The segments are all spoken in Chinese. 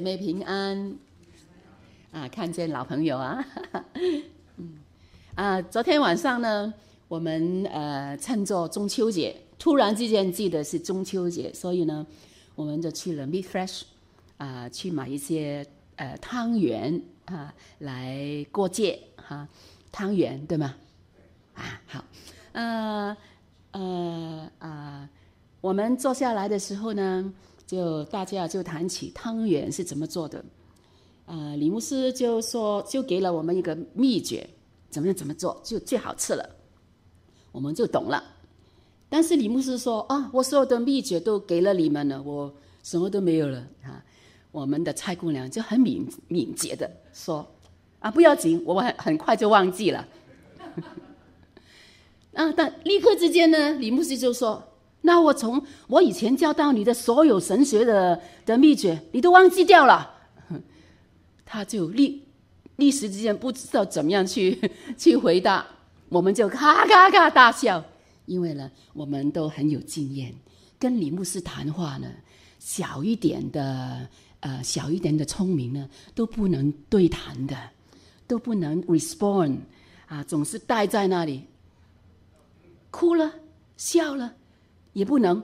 妹平安，啊，看见老朋友啊，嗯，啊，昨天晚上呢，我们呃趁着中秋节，突然之间记得是中秋节，所以呢，我们就去了 Meat Fresh，啊，去买一些呃汤圆啊来过节哈，汤圆对吗？啊，好，呃呃啊，我们坐下来的时候呢。就大家就谈起汤圆是怎么做的，啊、李牧师就说，就给了我们一个秘诀，怎么样怎么做就最好吃了，我们就懂了。但是李牧师说啊，我所有的秘诀都给了你们了，我什么都没有了啊。我们的蔡姑娘就很敏敏捷的说啊，不要紧，我很很快就忘记了。啊，但立刻之间呢，李牧师就说。那我从我以前教到你的所有神学的的秘诀，你都忘记掉了，他就立立时之间不知道怎么样去 去回答，我们就咔咔咔大笑，因为呢，我们都很有经验，跟李牧师谈话呢，小一点的呃小一点的聪明呢都不能对谈的，都不能 respond 啊，总是待在那里，哭了笑了。也不能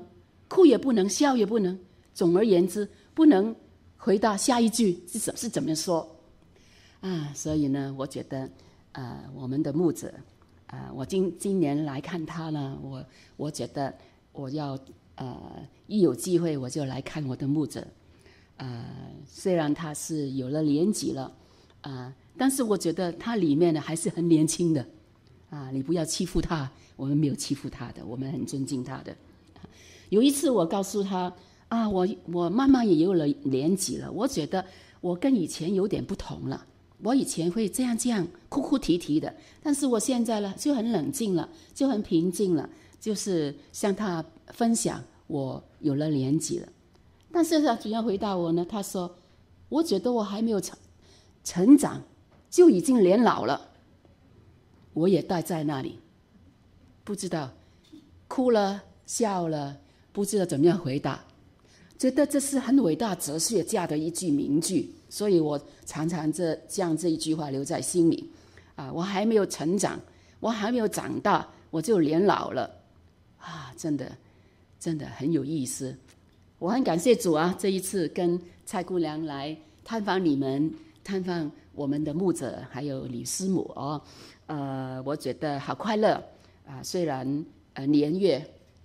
哭，也不能笑，也不能。总而言之，不能回答下一句是怎是怎么说啊？所以呢，我觉得，呃，我们的牧者，啊、呃，我今今年来看他呢，我我觉得我要呃，一有机会我就来看我的牧者。呃，虽然他是有了年纪了，啊、但是我觉得他里面呢还是很年轻的。啊，你不要欺负他，我们没有欺负他的，我们很尊敬他的。有一次，我告诉他啊，我我慢慢也有了年纪了，我觉得我跟以前有点不同了。我以前会这样这样哭哭啼啼的，但是我现在呢就很冷静了，就很平静了，就是向他分享我有了年纪了。但是他怎样回答我呢？他说：“我觉得我还没有成成长，就已经年老了。”我也待在那里，不知道哭了笑了。不知道怎么样回答，觉得这是很伟大哲学家的一句名句，所以我常常这将这一句话留在心里。啊，我还没有成长，我还没有长大，我就年老了。啊，真的，真的很有意思。我很感谢主啊，这一次跟蔡姑娘来探访你们，探访我们的牧者还有李师母哦。呃，我觉得好快乐啊，虽然呃年月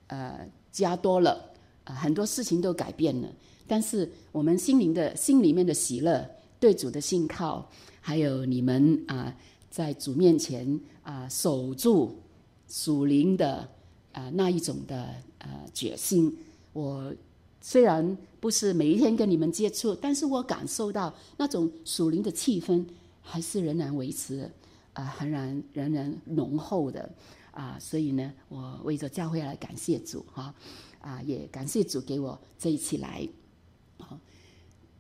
呃。加多了啊、很多事情都改变了，但是我们心灵的心里面的喜乐，对主的信靠，还有你们啊、在主面前啊、守住属灵的啊、那一种的呃决心。我虽然不是每一天跟你们接触，但是我感受到那种属灵的气氛还是仍然维持啊、仍然仍然浓厚的。啊，所以呢，我为着教会来感谢主哈，啊，也感谢主给我这一次来，啊，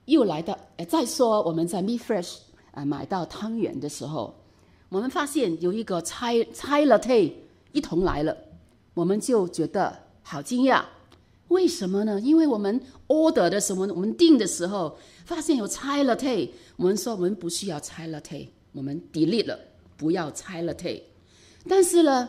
又来到，再说我们在 Me Fresh 啊买到汤圆的时候，我们发现有一个拆拆了屉一同来了，我们就觉得好惊讶，为什么呢？因为我们 order 的时候，我们订的时候发现有拆了屉，我们说我们不需要拆了屉，我们 delete 了，不要拆了屉，但是呢。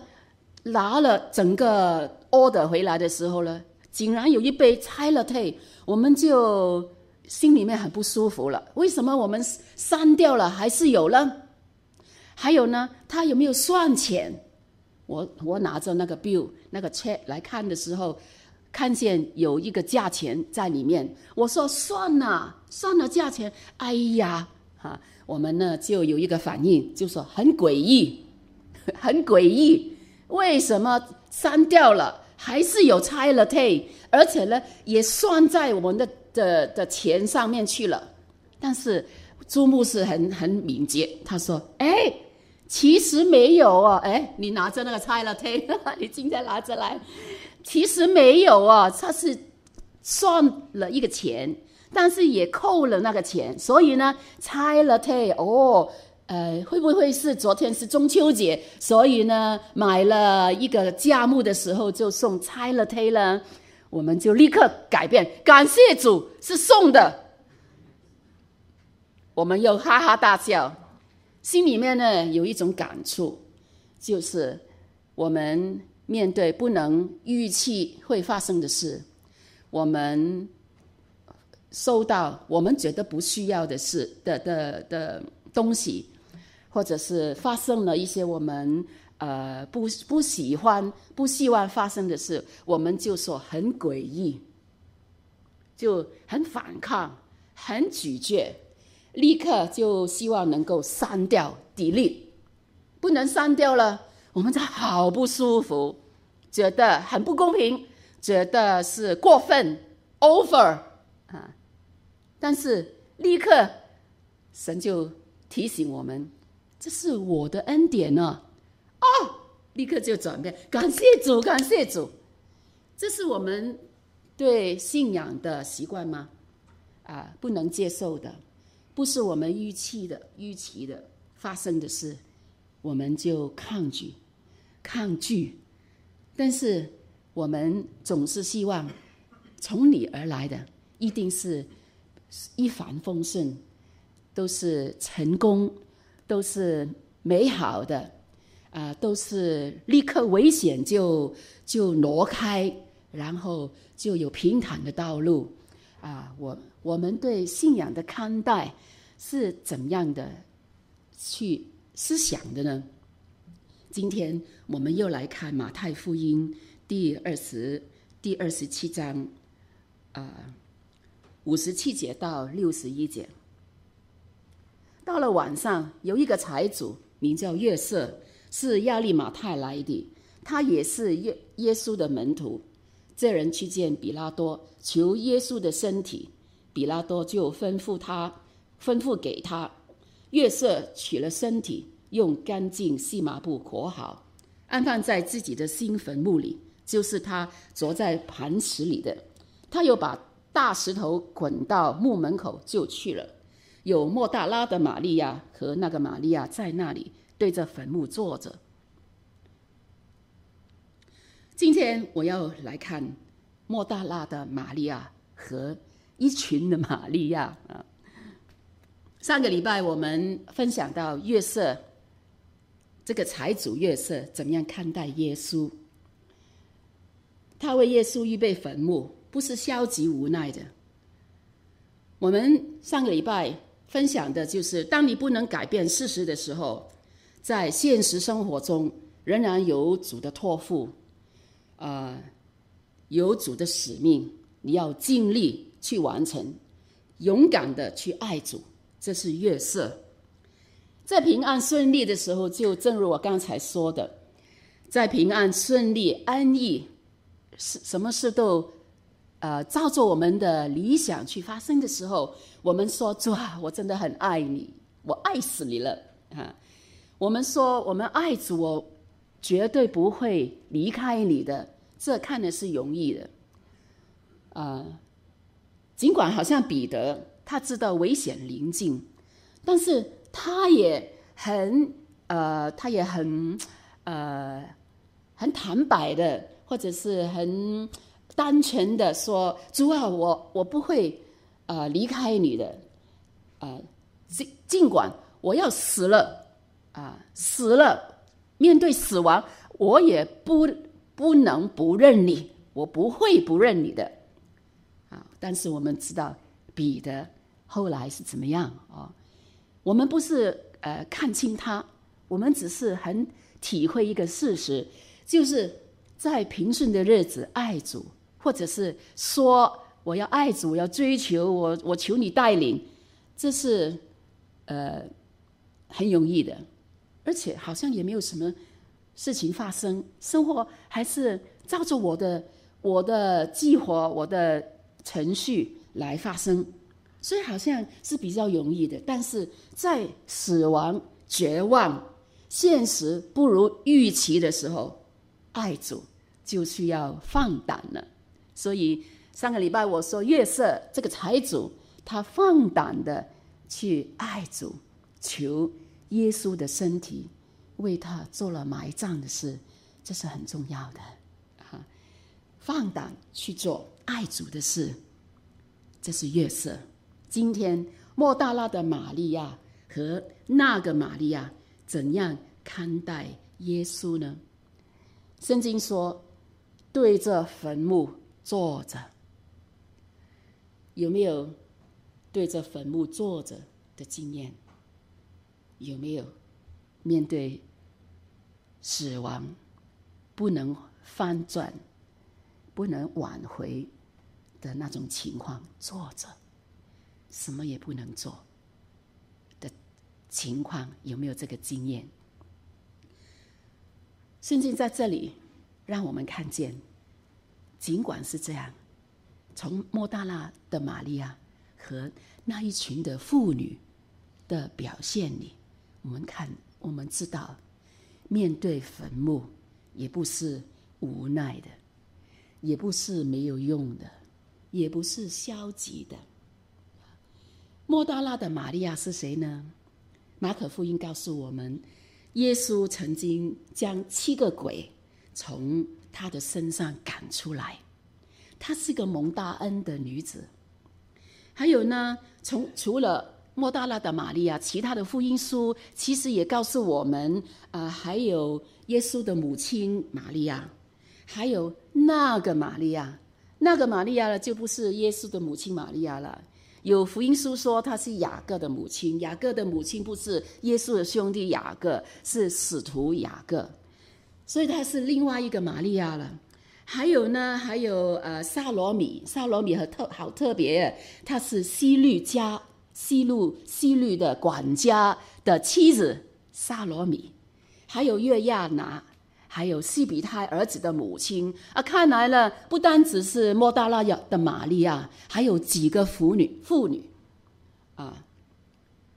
拿了整个 order 回来的时候呢，竟然有一杯拆了退，我们就心里面很不舒服了。为什么我们删掉了还是有呢？还有呢，他有没有算钱？我我拿着那个 bill 那个 check 来看的时候，看见有一个价钱在里面。我说算了，算了价钱。哎呀，哈，我们呢就有一个反应，就说很诡异，很诡异。为什么删掉了还是有拆了屉，而且呢也算在我们的的的钱上面去了？但是朱牧师很很敏捷，他说：“哎，其实没有哦，哎，你拿着那个拆了屉，你今天拿着来，其实没有哦，他是算了一个钱，但是也扣了那个钱，所以呢拆了屉哦。”呃，会不会是昨天是中秋节，所以呢，买了一个价目的时候就送拆了推了，我们就立刻改变，感谢主是送的，我们又哈哈大笑，心里面呢有一种感触，就是我们面对不能预期会发生的事，我们收到我们觉得不需要的事的的的东西，或者是发生了一些我们呃不不喜欢、不希望发生的事，我们就说很诡异，就很反抗、很拒绝。立刻就希望能够删掉，delete，不能删掉了，我们就好不舒服，觉得很不公平，觉得是过分，over 啊。但是立刻神就提醒我们，这是我的恩典呢，哦，立刻就转变，感谢主，感谢主。这是我们对信仰的习惯吗？啊，不能接受的。不是我们预期的、预期的发生的事，我们就抗拒、抗拒。但是我们总是希望从你而来的一定是一帆风顺，都是成功，都是美好的，啊、都是立刻危险就就挪开，然后就有平坦的道路。啊，我我们对信仰的看待是怎样的去思想的呢？今天我们又来看马太福音第二十第二十七章，啊，五十七节到六十一节。到了晚上，有一个财主名叫约瑟，是亚利马太来的，他也是耶耶稣的门徒。这人去见比拉多，求耶稣的身体，比拉多就吩咐他，吩咐给他。约瑟取了身体，用干净细麻布裹好，安放在自己的新坟墓里，就是他凿在磐石里的。他又把大石头滚到墓门口，就去了。有莫大拉的玛利亚和那个玛利亚在那里对着坟墓坐着。今天我要来看莫大拉的玛利亚和一群的玛利亚啊。上个礼拜我们分享到月色这个财主月色怎么样看待耶稣？他为耶稣预备坟墓，不是消极无奈的。我们上个礼拜分享的就是，当你不能改变事实的时候，在现实生活中仍然有主的托付。啊、呃，有主的使命，你要尽力去完成，勇敢的去爱主，这是约瑟。在平安顺利的时候，就正如我刚才说的，在平安顺利、安逸，什什么事都，呃，照着我们的理想去发生的时候，我们说主啊，我真的很爱你，我爱死你了啊！我们说我们爱主，我绝对不会离开你的。这看的是容易的，啊、呃，尽管好像彼得他知道危险临近，但是他也很呃，他也很呃，很坦白的，或者是很单纯的说：“主啊，我我不会呃离开你的，呃，尽尽管我要死了啊、死了，面对死亡，我也不。”不能不认你，我不会不认你的，啊！但是我们知道彼得后来是怎么样啊、我们不是呃看清他，我们只是很体会一个事实，就是在平顺的日子爱主，或者是说我要爱主，我要追求我，我求你带领，这是呃很容易的，而且好像也没有什么。事情发生，生活还是照着我的我的计划、我的程序来发生，所以好像是比较容易的。但是在死亡、绝望、现实不如预期的时候，爱主就需要放胆了。所以上个礼拜我说，月色这个财主，他放胆的去爱主，求耶稣的身体。为他做了埋葬的事，这是很重要的哈！放胆去做爱主的事，这是月色。今天莫大拉的玛利亚和那个玛利亚怎样看待耶稣呢？圣经说，对着坟墓坐着，有没有对着坟墓坐着的经验？有没有面对死亡不能翻转、不能挽回的那种情况，坐着什么也不能做的情况，有没有这个经验？圣经在这里让我们看见，尽管是这样，从莫大拉的玛利亚和那一群的妇女的表现里，我们看，我们知道，面对坟墓也不是无奈的，也不是没有用的。也不是消极的。莫大拉的玛利亚是谁呢？马可福音告诉我们，耶稣曾经将七个鬼从他的身上赶出来。她是个蒙大恩的女子。还有呢，从除了莫大拉的玛利亚，其他的福音书其实也告诉我们，啊、呃，还有耶稣的母亲玛利亚，还有那个玛利亚。那个玛利亚呢，就不是耶稣的母亲玛利亚了。有福音书说她是雅各的母亲，雅各的母亲不是耶稣的兄弟雅各，是使徒雅各，所以她是另外一个玛利亚了。还有呢，还有呃，撒罗米，撒罗米很特好特别，她是西律家希律西律的管家的妻子，撒罗米，还有约亚拿。还有西比泰儿子的母亲啊，看来呢，不单只是莫大拉亚的玛利亚，还有几个妇女妇女啊。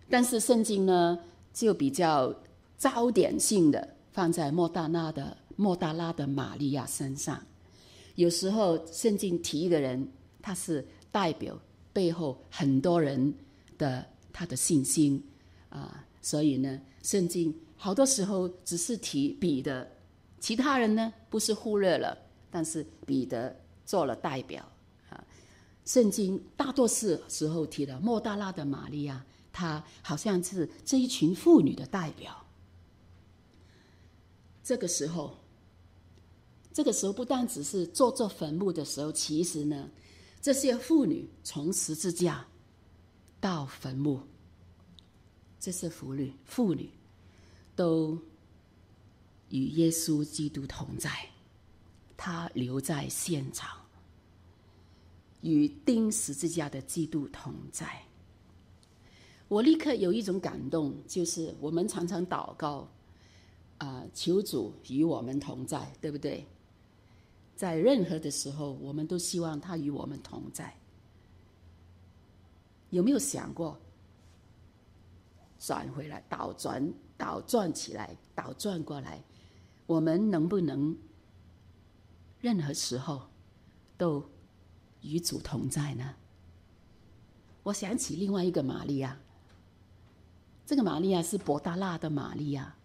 但是圣经呢，就比较焦点性的放在莫大拉的莫大拉的玛利亚身上。有时候圣经提一个人，他是代表背后很多人的他的信心啊，所以呢，圣经好多时候只是提彼得。其他人呢，不是忽略了，但是彼得做了代表啊。圣经大多是时候提了莫大拉的玛利亚，她好像是这一群妇女的代表。这个时候，这个时候不但只是做做坟墓的时候，其实呢，这些妇女从十字架到坟墓，这些妇女妇女都。与耶稣基督同在，他留在现场，与钉十字架的基督同在。我立刻有一种感动，就是我们常常祷告，啊、求主与我们同在，对不对？在任何的时候，我们都希望他与我们同在。有没有想过转回来，倒转，倒转起来，倒转过来？我们能不能任何时候都与主同在呢？我想起另外一个玛利亚，这个玛利亚是伯大拉的玛利亚，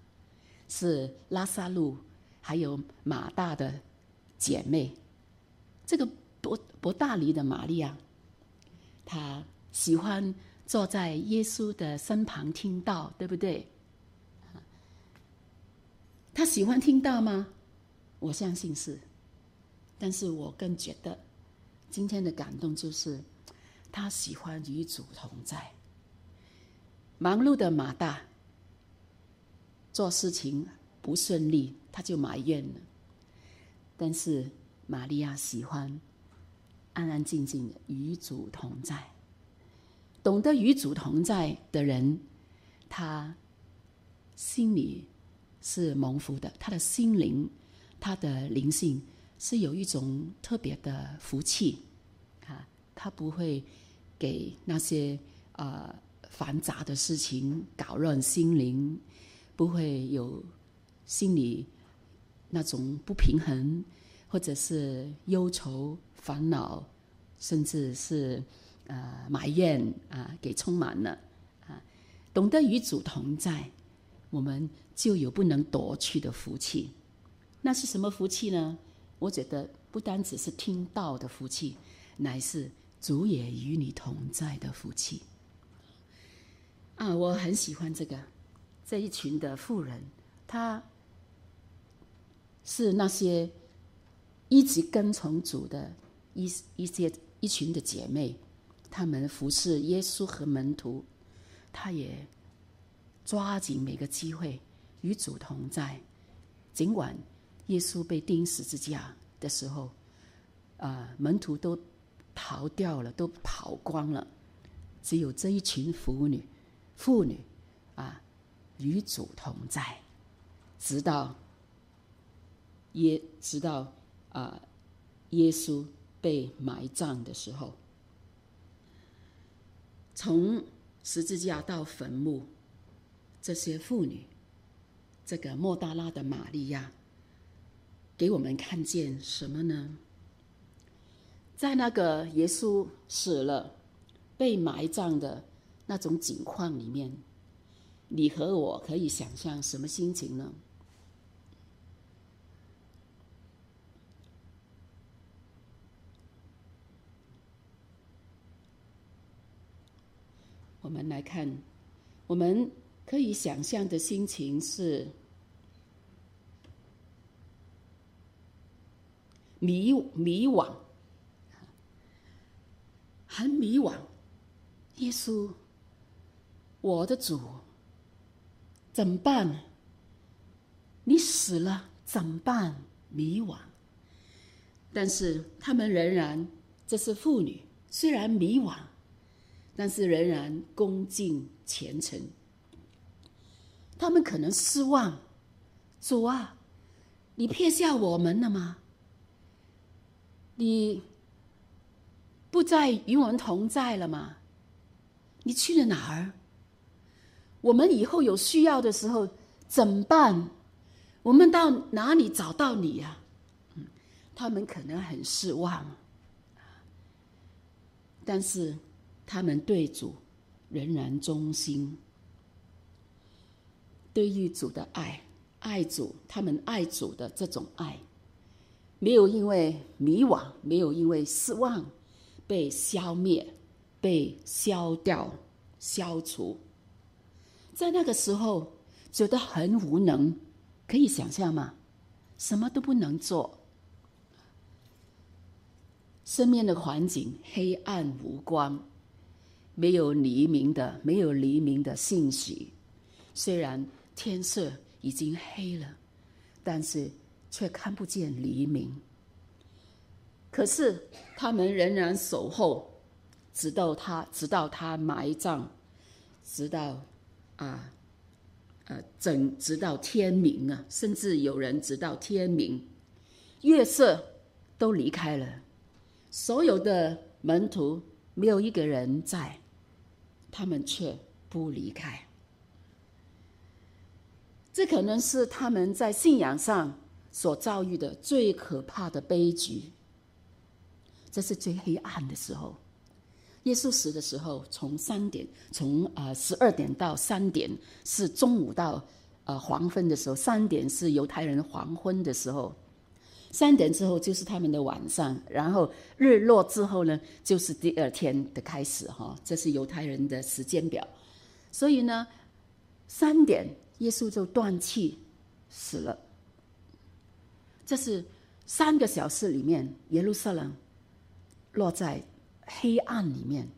是拉萨路还有马大的姐妹。这个伯伯大尼的玛利亚，她喜欢坐在耶稣的身旁听到，对不对？他喜欢听到吗？我相信是，但是我更觉得今天的感动就是他喜欢与主同在。忙碌的马大做事情不顺利，他就埋怨了。但是玛利亚喜欢安安静静的与主同在。懂得与主同在的人，他心里。是蒙福的，他的心灵，他的灵性是有一种特别的福气，啊，他不会给那些呃繁杂的事情搞乱心灵，不会有心里那种不平衡，或者是忧愁、烦恼，甚至是呃埋怨啊，给充满了啊，懂得与主同在。我们就有不能夺去的福气，那是什么福气呢？我觉得不单只是听到的福气，乃是主也与你同在的福气。啊，我很喜欢这个这一群的妇人，她是那些一直跟从主的一一些一群的姐妹，她们服侍耶稣和门徒，她也抓紧每个机会与主同在。尽管耶稣被钉十字架的时候，啊、门徒都逃掉了，都跑光了，只有这一群妇女。妇女，与主同在，直到耶直到啊耶稣被埋葬的时候，从十字架到坟墓，这些妇女，这个莫大拉的玛利亚，给我们看见什么呢？在那个耶稣死了、被埋葬的。那种景况里面，你和我可以想象什么心情呢？我们来看，我们可以想象的心情是迷迷惘，很迷惘。耶稣。我的主，怎么办？你死了怎么办？迷惘。但是他们仍然，这是妇女，虽然迷惘，但是仍然恭敬虔诚。他们可能失望，主啊，你撇下我们了吗？你不再与我们同在了吗？你去了哪儿？我们以后有需要的时候怎么办？我们到哪里找到你呀？嗯，他们可能很失望，但是他们对主仍然忠心。对于主的爱，爱主，他们爱主的这种爱，没有因为迷惘，没有因为失望，被消灭，被消掉，消除。在那个时候，觉得很无能，可以想象吗？什么都不能做，身边的环境黑暗无光，没有黎明的，没有黎明的信息。虽然天色已经黑了，但是却看不见黎明。可是他们仍然守候，直到他，直到他埋葬，直到。啊，呃，整直到天明啊，甚至有人直到天明，月色都离开了，所有的门徒没有一个人在，他们却不离开。这可能是他们在信仰上所遭遇的最可怕的悲剧。这是最黑暗的时候。耶稣死的时候，从三点，从呃十二点到三点是中午到呃黄昏的时候，三点是犹太人黄昏的时候，三点之后就是他们的晚上，然后日落之后呢，就是第二天的开始哈，这是犹太人的时间表。所以呢，三点耶稣就断气死了。这是三个小时里面，耶路撒冷落在。黑暗里面，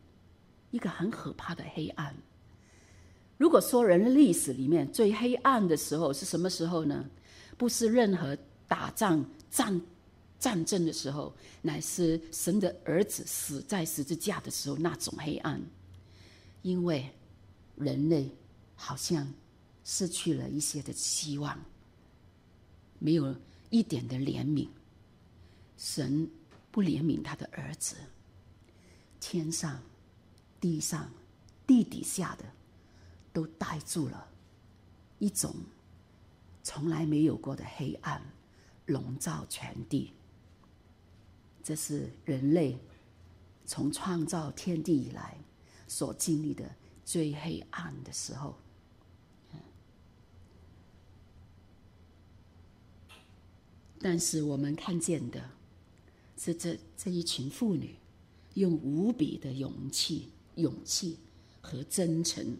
一个很可怕的黑暗。如果说人类历史里面最黑暗的时候是什么时候呢？不是任何打仗战战争的时候，乃是神的儿子死在十字架的时候那种黑暗。因为人类好像失去了一些的希望，没有一点的怜悯，神不怜悯他的儿子。天上、地上、地底下的，都带住了一种从来没有过的黑暗，笼罩全地。这是人类从创造天地以来所经历的最黑暗的时候。但是我们看见的是这这一群妇女。用无比的勇气、勇气和真诚，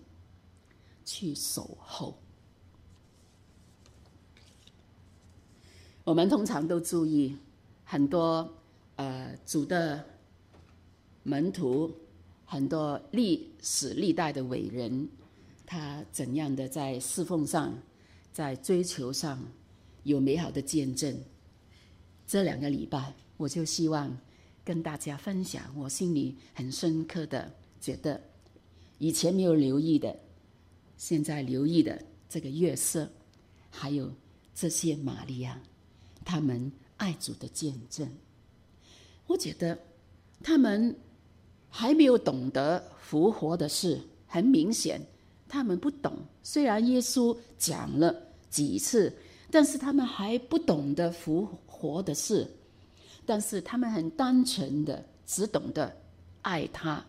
去守候。我们通常都注意很多呃主的门徒，很多历史历代的伟人，他怎样的在侍奉上，在追求上有美好的见证。这两个礼拜，我就希望跟大家分享我心里很深刻的觉得，以前没有留意的，现在留意的这个月色，还有这些玛利亚。他们爱主的见证，我觉得他们还没有懂得复活的事。很明显，他们不懂。虽然耶稣讲了几次，但是他们还不懂得复活的事。但是他们很单纯的，只懂得爱他，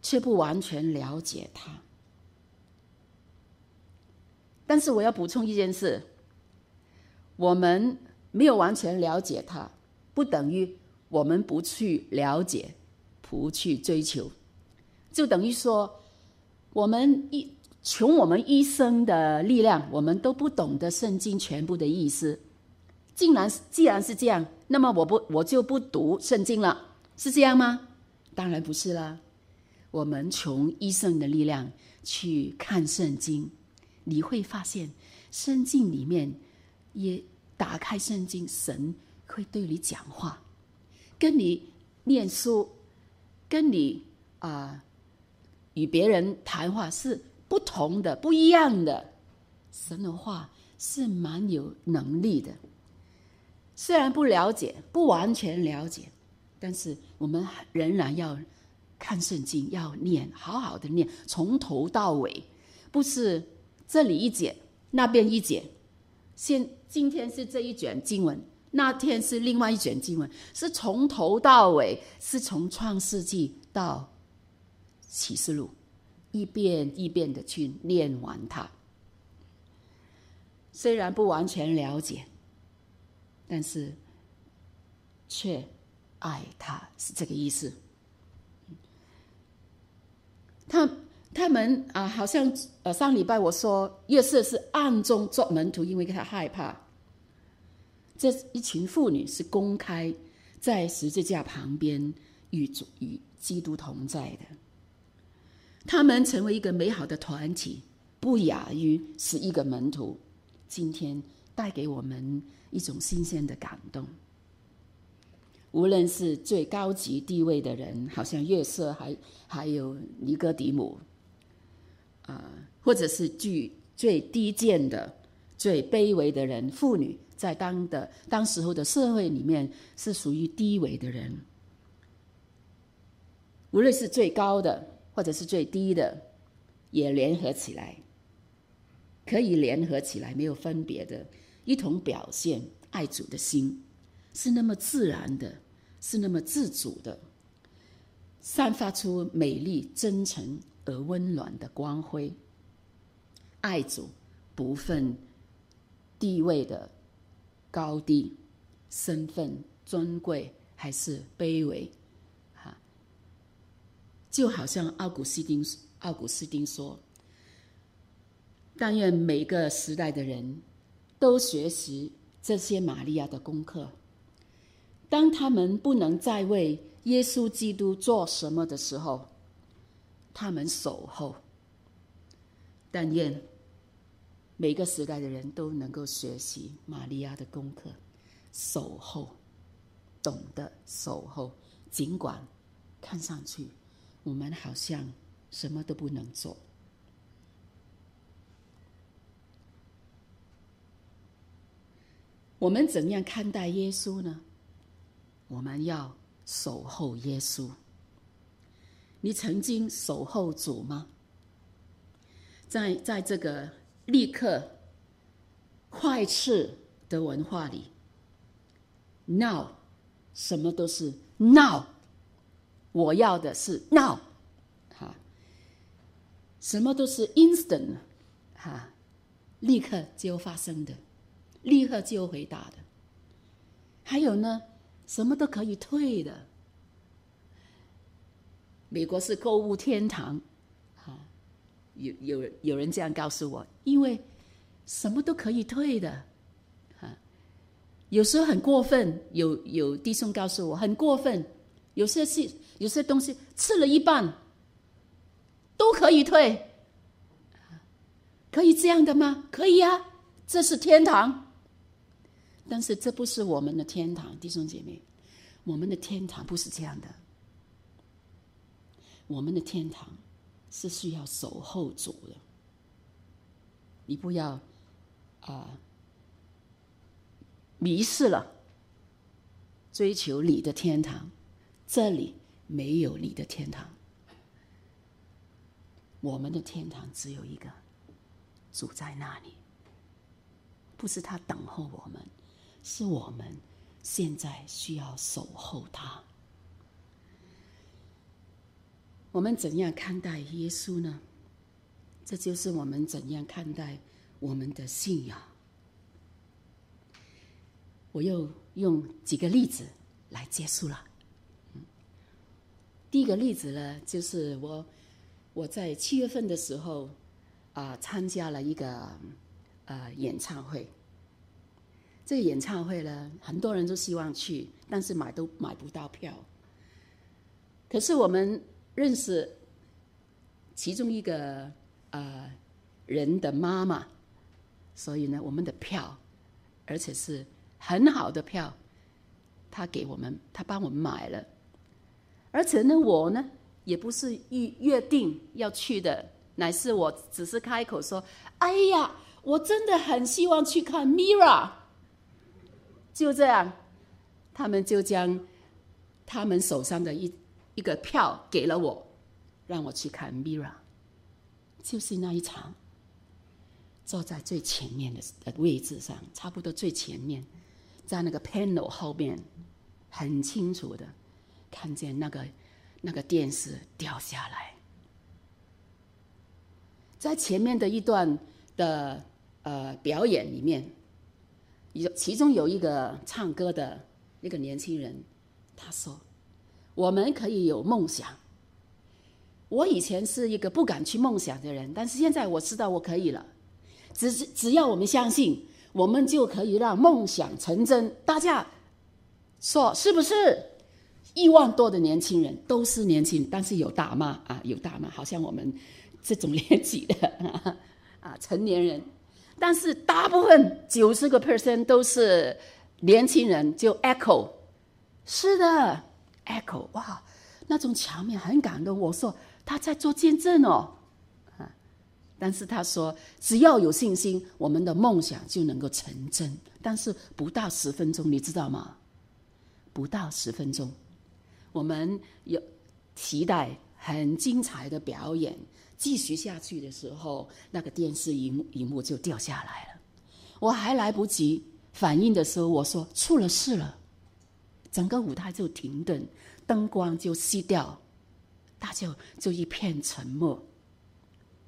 却不完全了解他。但是我要补充一件事。我们没有完全了解他，不等于我们不去了解、不去追求，就等于说，我们一穷我们一生的力量，我们都不懂得圣经全部的意思。竟然是既然是这样，那么我不我就不读圣经了，是这样吗？当然不是啦。我们穷一生的力量去看圣经，你会发现圣经里面也。打开圣经，神会对你讲话，跟你念书，跟你啊、与别人谈话是不同的、不一样的。神的话是蛮有能力的，虽然不了解、不完全了解，但是我们仍然要看圣经，要念，好好的念，从头到尾，不是这里一节，那边一节。现今天是这一卷经文，那天是另外一卷经文，是从头到尾，是从创世纪到启示录，一遍一遍的去念完它。虽然不完全了解，但是却爱他，是这个意思。他。他们啊，好像呃，上礼拜我说约瑟是暗中做门徒，因为他害怕。这一群妇女是公开在十字架旁边与主与基督同在的。他们成为一个美好的团体，不亚于十一个门徒。今天带给我们一种新鲜的感动。无论是最高级地位的人，好像约瑟，还还有尼哥底母。啊，或者是最最低贱的、最卑微的人，妇女在当的当时候的社会里面是属于低微的人。无论是最高的，或者是最低的，也联合起来，可以联合起来，没有分别的，一同表现爱主的心，是那么自然的，是那么自主的，散发出美丽、真诚。而温暖的光辉，爱主不分地位的高低、身份尊贵还是卑微，哈，就好像奥古斯丁奥古斯丁说：“但愿每个时代的人都学习这些玛利亚的功课，当他们不能再为耶稣基督做什么的时候。”他们守候，但愿每个时代的人都能够学习玛利亚的功课，守候，懂得守候。尽管看上去我们好像什么都不能做，我们怎样看待耶稣呢？我们要守候耶稣。你曾经守候主吗？在在这个立刻快吃的文化里，now 什么都是 now，我要的是 now，哈，什么都是 instant，哈，立刻就发生的，立刻就回答的。还有呢，什么都可以退的。美国是购物天堂，哈，有有有人这样告诉我，因为什么都可以退的，啊，有时候很过分，有有弟兄告诉我很过分，有些事有些东西吃了一半都可以退，可以这样的吗？可以啊，这是天堂，但是这不是我们的天堂，弟兄姐妹，我们的天堂不是这样的，我们的天堂。是需要守候主的，你不要啊、迷失了，追求你的天堂，这里没有你的天堂。我们的天堂只有一个，主在那里，不是他等候我们，是我们现在需要守候他。我们怎样看待耶稣呢？这就是我们怎样看待我们的信仰。我又用几个例子来结束了。第一个例子呢，就是我我在七月份的时候啊，参加了一个呃演唱会。这个演唱会呢，很多人都希望去，但是买都买不到票。可是我们。认识其中一个呃人的妈妈，所以呢，我们的票，而且是很好的票，他给我们，他帮我们买了。而且呢，我呢也不是预约定要去的，乃是我只是开口说：“哎呀，我真的很希望去看 Mira。”就这样，他们就将他们手上的一。一个票给了我，让我去看 Mira，就是那一场，坐在最前面的位置上，差不多最前面，在那个 panel 后面，很清楚的看见那个那个电视掉下来，在前面的一段的呃表演里面，有其中有一个唱歌的一个年轻人，他说。我们可以有梦想。我以前是一个不敢去梦想的人，但是现在我知道我可以了。只是只要我们相信，我们就可以让梦想成真。大家说是不是？一万多的年轻人都是年轻，但是有大妈啊，有大妈，好像我们这种年纪的啊，啊成年人，但是大部分九十个 percent 都是年轻人，就 echo，是的。Echo，哇，那种场面很感动。我说他在做见证哦，啊，但是他说只要有信心，我们的梦想就能够成真。但是不到十分钟，你知道吗？不到十分钟，我们有期待很精彩的表演继续下去的时候，那个电视荧荧幕就掉下来了。我还来不及反应的时候，我说出了事了。整个舞台就停顿，灯光就熄掉，大家就，就一片沉默。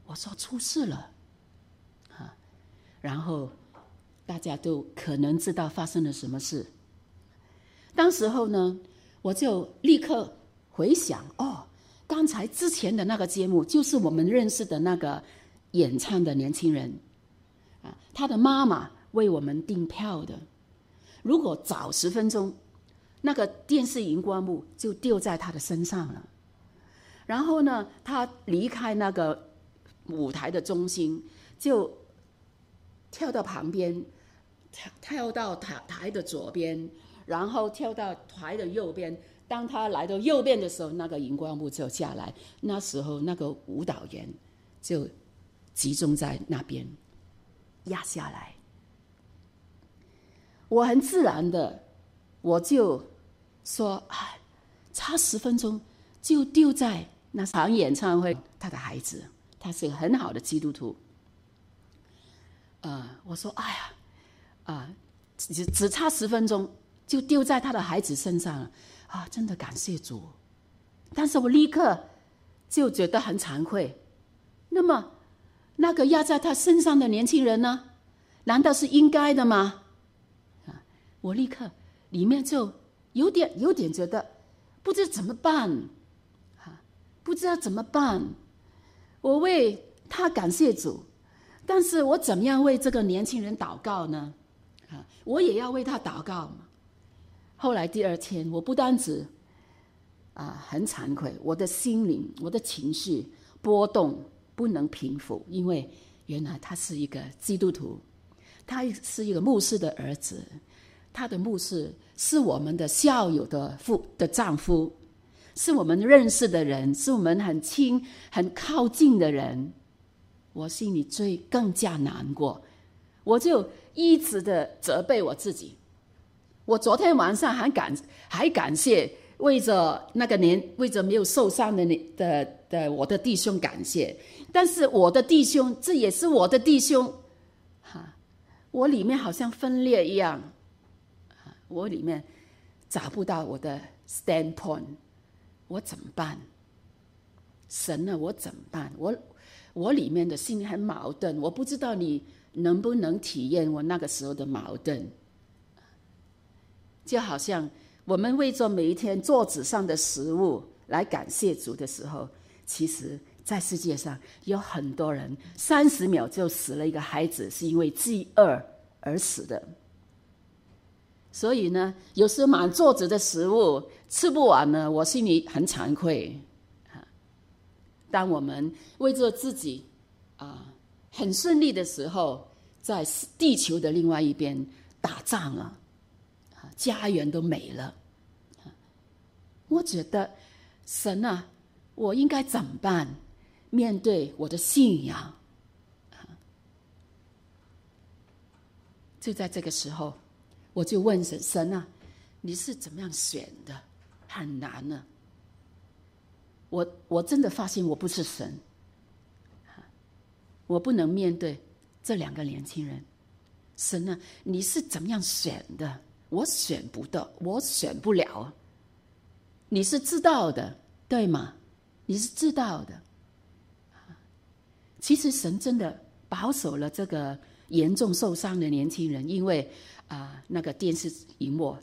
我说出事了，啊，然后大家都可能知道发生了什么事。当时候呢，我就立刻回想，哦，刚才之前的那个节目就是我们认识的那个演唱的年轻人，啊，他的妈妈为我们订票的。如果早十分钟。那个电视荧光幕就丢在他的身上了，然后呢，他离开那个舞台的中心，就跳到旁边，跳跳到台台的左边，然后跳到台的右边。当他来到右边的时候，那个荧光幕就下来，那时候那个舞蹈员就集中在那边压下来。我很自然的，我就。说啊，差十分钟就丢在那场演唱会。他的孩子，他是一个很好的基督徒。呃，我说哎呀，啊、只只差十分钟就丢在他的孩子身上了啊！真的感谢主。但是我立刻就觉得很惭愧。那么，那个压在他身上的年轻人呢？难道是应该的吗？啊！我立刻里面就。有点有点觉得不知怎么办，啊，不知道怎么办。我为他感谢主，但是我怎么样为这个年轻人祷告呢？啊，我也要为他祷告嘛。后来第二天，我不单止啊很惭愧，我的心灵、我的情绪波动不能平复，因为原来他是一个基督徒，他是一个牧师的儿子，他的牧师是我们的校友的夫的丈夫，是我们认识的人，是我们很亲很靠近的人，我心里最更加难过，我就一直的责备我自己。我昨天晚上还感还感谢为着那个年为着没有受伤的你的的我的弟兄感谢，但是我的弟兄这也是我的弟兄，哈，我里面好像分裂一样，我里面找不到我的 standpoint，我怎么办？神啊，我怎么办？我我里面的心里很矛盾，我不知道你能不能体验我那个时候的矛盾。就好像我们为着每一天桌子上的食物来感谢主的时候，其实，在世界上有很多人三十秒就死了一个孩子，是因为饥饿而死的。所以呢，有时满桌子的食物吃不完呢，我心里很惭愧。当我们为着自己啊很顺利的时候，在地球的另外一边打仗了。家园都没了，我觉得神啊，我应该怎么办？面对我的信仰，就在这个时候，我就问神：神啊，你是怎么样选的？很难呢。我我真的发现我不是神，我不能面对这两个年轻人。神啊，你是怎么样选的？我选不到，我选不了。你是知道的，对吗？你是知道的。其实神真的保守了这个严重受伤的年轻人，因为啊、那个电视荧幕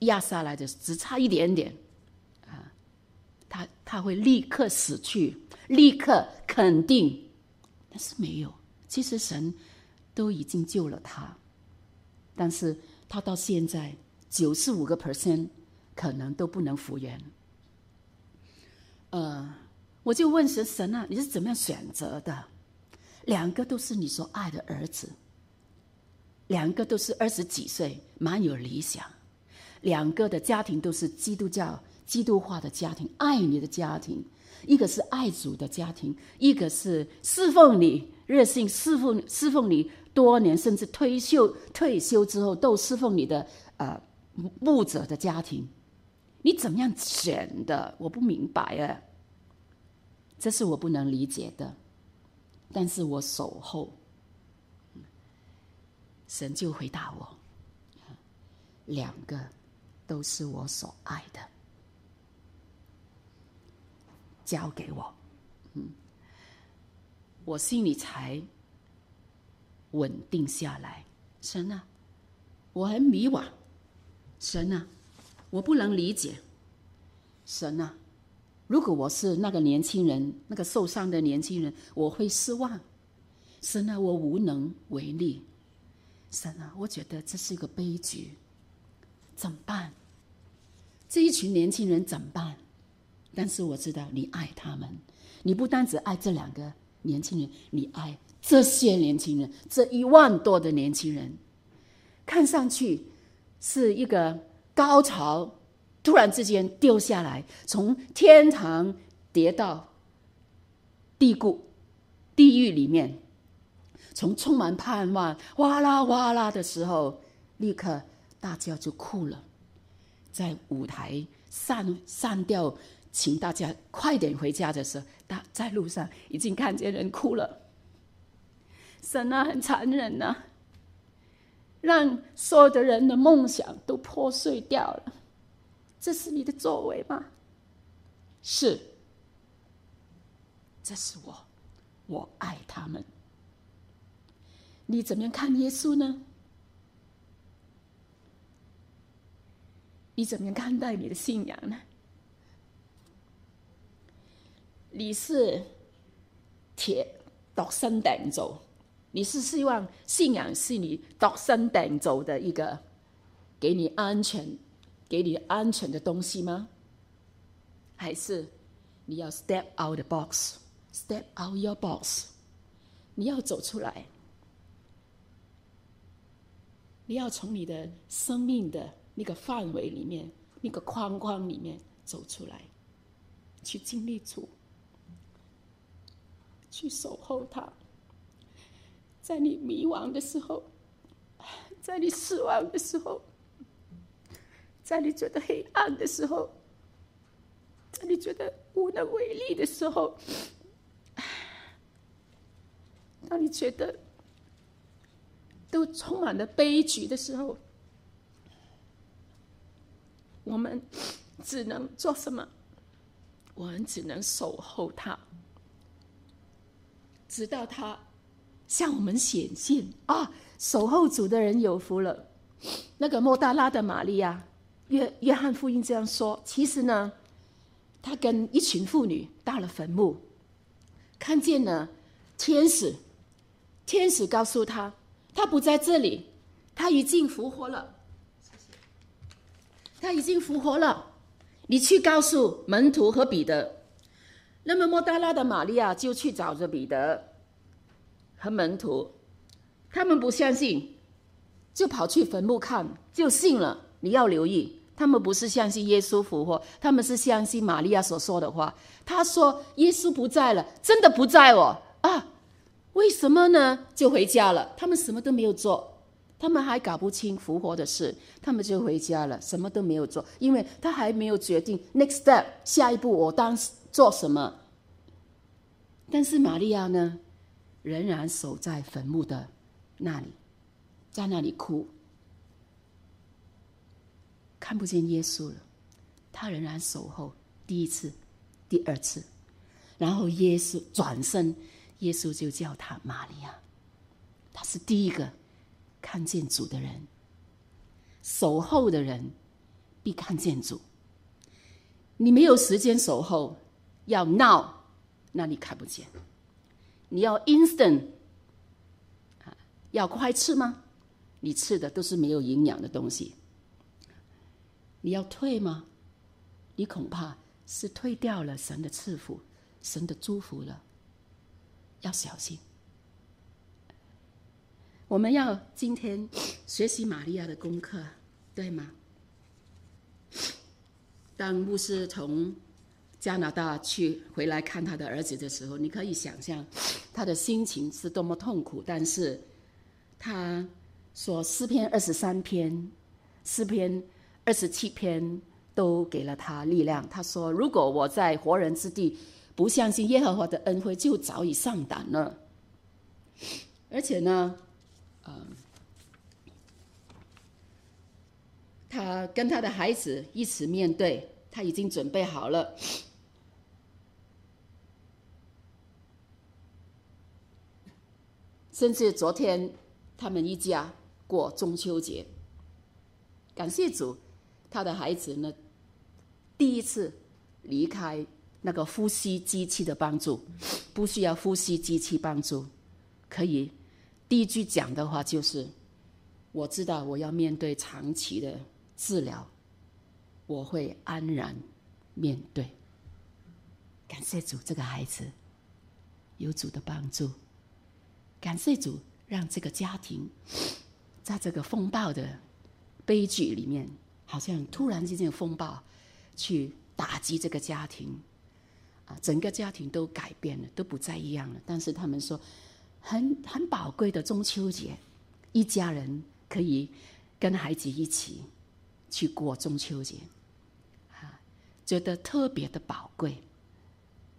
压下来的只差一点点，啊，他他会立刻死去，立刻肯定，但是没有。其实神都已经救了他，但是。他到现在九十五个 percent 可能都不能复原。呃，我就问神神啊，你是怎么样选择的？两个都是你所爱的儿子，两个都是二十几岁，蛮有理想，两个的家庭都是基督教、基督化的家庭，爱你的家庭，一个是爱主的家庭，一个是侍奉你、热心侍奉侍奉你。多年甚至退休退休之后都侍奉你的呃牧者的家庭，你怎么样选的？我不明白啊，这是我不能理解的。但是我守候，神就回答我：两个都是我所爱的，交给我。嗯，我心里才。稳定下来，神啊，我很迷惘。神啊，我不能理解。神啊，如果我是那个年轻人，那个受伤的年轻人，我会失望。神啊，我无能为力。神啊，我觉得这是一个悲剧，怎么办？这一群年轻人怎么办？但是我知道你爱他们，你不单只爱这两个年轻人，你爱。这些年轻人，这一万多的年轻人，看上去是一个高潮，突然之间掉下来，从天堂跌到地谷、地狱里面，从充满盼望，哇啦哇啦的时候，立刻大家就哭了，在舞台散散掉，请大家快点回家的时候，大在路上已经看见人哭了。神啊，很残忍呐、啊，让所有的人的梦想都破碎掉了。这是你的作为吗？是，这是我，我爱他们。你怎么样看耶稣呢？你怎么样看待你的信仰呢？你是铁。度身订造，你是希望信仰是你度身订造的一个给你安全、给你安全的东西吗？还是你要 step out the box，step out your box，你要走出来，你要从你的生命的那个范围里面、那个框框里面走出来，去经历主。去守候他，在你迷惘的时候，在你失望的时候，在你觉得黑暗的时候，在你觉得无能为力的时候，当你觉得都充满了悲剧的时候，我们只能做什么？我们只能守候他。直到他向我们显现啊！守候主的人有福了。那个莫大拉的玛利亚，约约翰福音这样说。其实呢，他跟一群妇女到了坟墓，看见了天使。天使告诉他，他不在这里，他已经复活了。他已经复活了。你去告诉门徒和彼得。那么，莫大拉的玛利亚就去找着彼得和门徒，他们不相信，就跑去坟墓看，就信了。你要留意，他们不是相信耶稣复活，他们是相信玛利亚所说的话。他说耶稣不在了，真的不在哦啊？为什么呢？就回家了。他们什么都没有做，他们还搞不清复活的事，他们就回家了，什么都没有做，因为他还没有决定 next step 下一步，我当。做什么？但是玛利亚呢，仍然守在坟墓的那里，在那里哭，看不见耶稣了。他仍然守候，第一次、第二次，然后耶稣转身，耶稣就叫他玛利亚。他是第一个看见主的人，守候的人必看见主。你没有时间守候。要闹，那你看不见；你要 instant，要快吃吗？你吃的都是没有营养的东西。你要退吗？你恐怕是退掉了神的赐福、神的祝福了。要小心。我们要今天学习玛利亚的功课，对吗？当牧师从加拿大去回来看他的儿子的时候，你可以想象他的心情是多么痛苦。但是，他说诗篇二十三篇、诗篇二十七篇都给了他力量。他说：“如果我在活人之地不相信耶和华的恩惠，就早已丧胆了。”而且呢，嗯，他跟他的孩子一起面对，他已经准备好了。甚至昨天，他们一家过中秋节。感谢主，他的孩子呢，第一次离开那个呼吸机器的帮助，不需要呼吸机器帮助，可以第一句讲的话就是：“我知道我要面对长期的治疗，我会安然面对。”感谢主，这个孩子有主的帮助。感谢主，让这个家庭在这个风暴的悲剧里面，好像突然之间风暴去打击这个家庭，啊，整个家庭都改变了，都不再一样了。但是他们说，很很宝贵的中秋节，一家人可以跟孩子一起去过中秋节，啊，觉得特别的宝贵，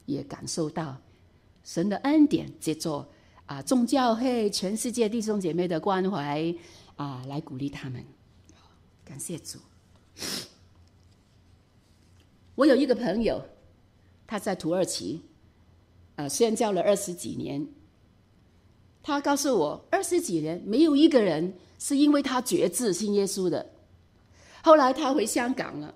也感受到神的恩典，接着。啊，众教会全世界弟兄姐妹的关怀啊，来鼓励他们。感谢主。我有一个朋友，他在土耳其，啊，宣教了二十几年。他告诉我，二十几年没有一个人是因为他决志信耶稣的。后来他回香港了，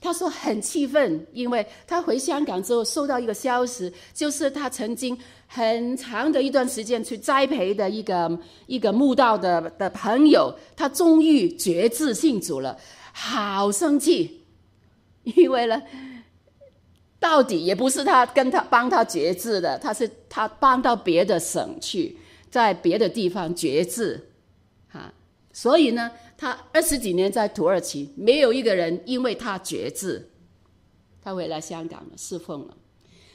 他说很气愤，因为他回香港之后收到一个消息，就是他曾经很长的一段时间去栽培的一个一个慕道的的朋友，他终于决志信主了，好生气，因为呢，到底也不是他跟他帮他绝志的，他是他搬到别的省去，在别的地方绝志，所以呢。他二十几年在土耳其，没有一个人因为他绝志，他回来香港了，侍奉了。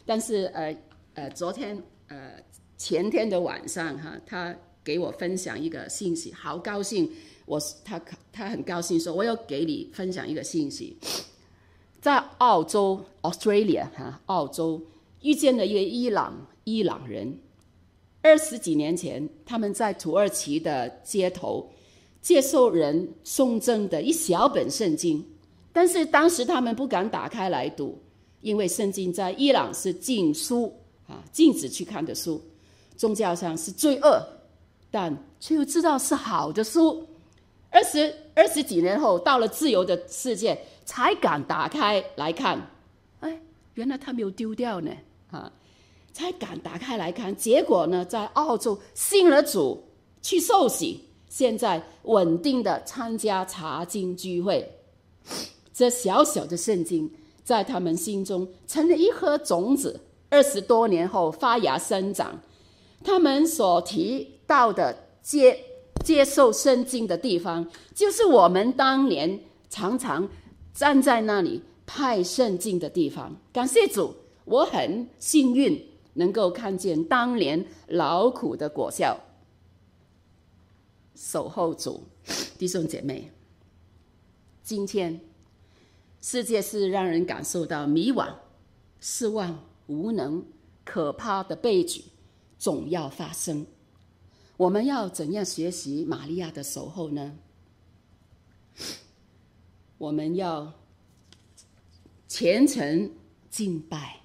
但是呃呃，昨天呃前天的晚上哈，他给我分享一个信息，好高兴。我他他很高兴说，我要给你分享一个信息，在澳洲 Australia 哈，澳洲遇见了一个伊朗伊朗人，二十几年前他们在土耳其的街头。接受人送赠的一小本圣经，但是当时他们不敢打开来读，因为圣经在伊朗是禁书啊，禁止去看的书，宗教上是罪恶，但却又知道是好的书。二十二十几年后，到了自由的世界，才敢打开来看。哎，原来他没有丢掉呢，啊，才敢打开来看。结果呢，在澳洲信了主，去受洗。现在稳定的参加查经聚会，这小小的圣经在他们心中成了一颗种子，二十多年后发芽生长。他们所提到的接接受圣经的地方，就是我们当年常常站在那里派圣经的地方。感谢主，我很幸运能够看见当年劳苦的果效。守候主，弟兄姐妹，今天世界是让人感受到迷惘、失望、无能、可怕的悲剧总要发生。我们要怎样学习玛利亚的守候呢？我们要虔诚敬拜，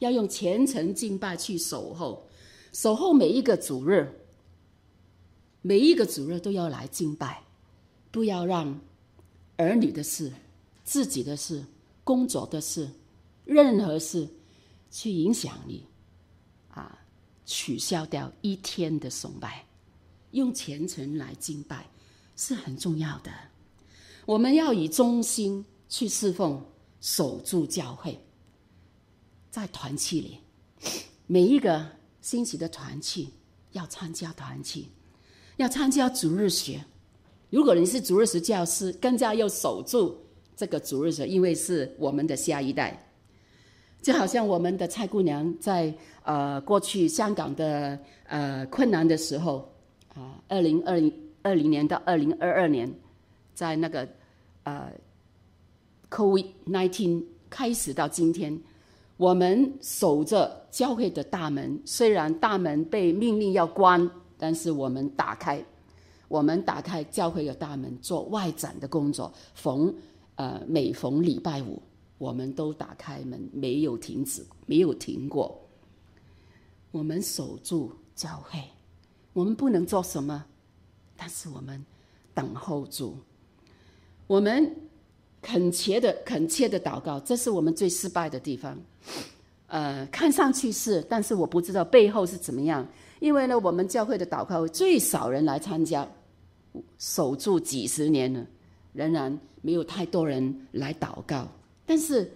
要用虔诚敬拜去守候，守候每一个主日。每一个主日都要来敬拜，不要让儿女的事、自己的事、工作的事、任何事去影响你，啊，取消掉一天的崇拜，用虔诚来敬拜是很重要的。我们要以忠心去侍奉，守住教会，在团契里，每一个星期的团契要参加团契。要参加主日学，如果你是主日学教师，更加要守住这个主日学，因为是我们的下一代。就好像我们的蔡姑娘在呃过去香港的呃困难的时候啊，二零二零二零年到二零二二年，在那个呃 COVID nineteen 开始到今天，我们守着教会的大门，虽然大门被命令要关。但是我们打开，我们打开教会的大门做外展的工作。逢呃每逢礼拜五，我们都打开门，没有停止，没有停过。我们守住教会，我们不能做什么，但是我们等候主。我们恳切的恳切的祷告，这是我们最失败的地方。呃，看上去是，但是我不知道背后是怎么样。因为呢，我们教会的祷告会最少人来参加，守住几十年了，仍然没有太多人来祷告。但是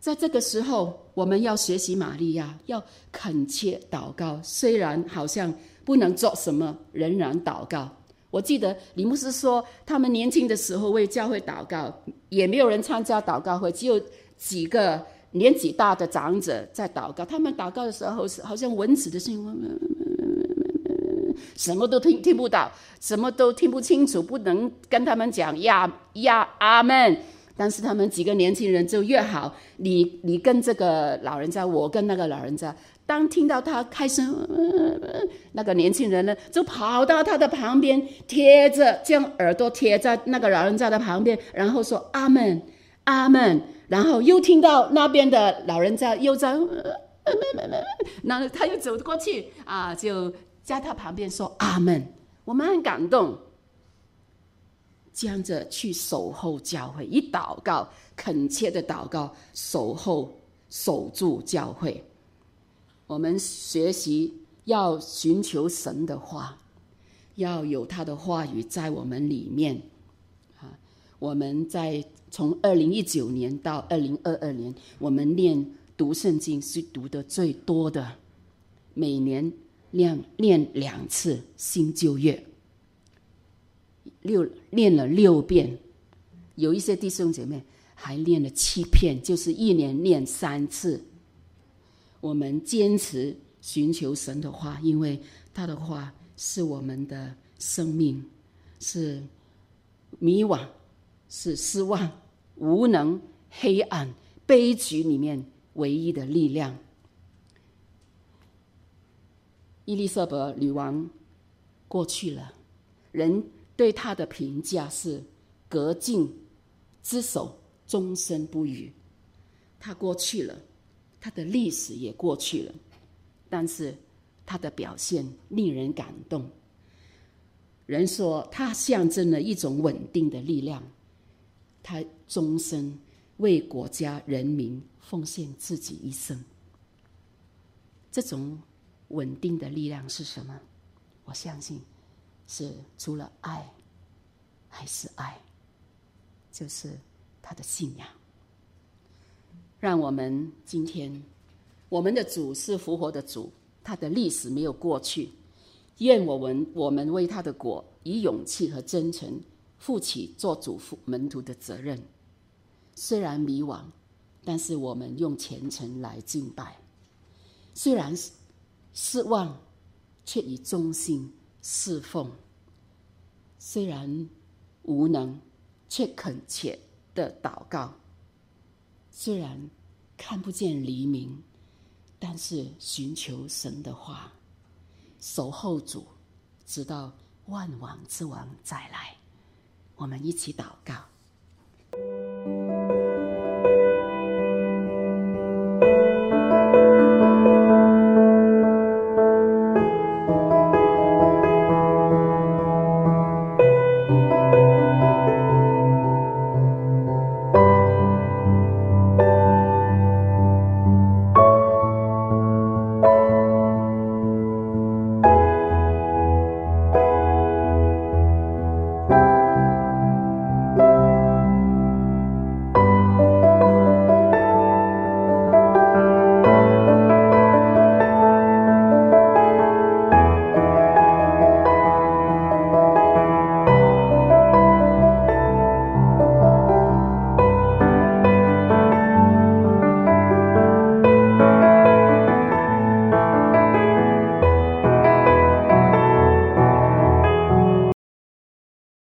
在这个时候，我们要学习玛利亚，要恳切祷告。虽然好像不能做什么，仍然祷告。我记得李牧师说，他们年轻的时候为教会祷告，也没有人参加祷告会，只有几个年纪大的长者在祷告。他们祷告的时候是好像蚊子的声音。什么都听听不到，什么都听不清楚，不能跟他们讲呀呀阿门。但是他们几个年轻人就约好，你你跟这个老人家，我跟那个老人家，当听到他开声，那个年轻人呢就跑到他的旁边，贴着将耳朵贴在那个老人家的旁边，然后说阿门阿门，然后又听到那边的老人家又在，呃，然后他又走过去啊就。在他旁边说阿门，我们很感动。这样子去守候教会，以祷告恳切的祷告，守候守住教会。我们学习要寻求神的话，要有他的话语在我们里面。啊，我们在从二零一九年到二零二二年，我们念读圣经是读的最多的，每年练练两次新旧约。六练了六遍，有一些弟兄姐妹还练了七遍，就是一年练三次。我们坚持寻求神的话，因为他的话是我们的生命，是迷惘、是失望、无能、黑暗、悲剧里面唯一的力量。伊丽莎白女王过去了，人。对她的评价是革净之守，终身不渝。她过去了，她的历史也过去了，但是她的表现令人感动。人说他象征了一种稳定的力量，他终身为国家人民奉献自己一生。这种稳定的力量是什么？我相信。是除了爱，还是爱，就是他的信仰。让我们今天，我们的主是复活的主，他的历史没有过去。愿我们我们为他的国以勇气和真诚负起做主门徒的责任。虽然迷惘，但是我们用虔诚来敬拜；虽然失望，却以忠心。侍奉，虽然无能，却恳切的祷告；虽然看不见黎明，但是寻求神的话，守候主，直到万王之王再来。我们一起祷告。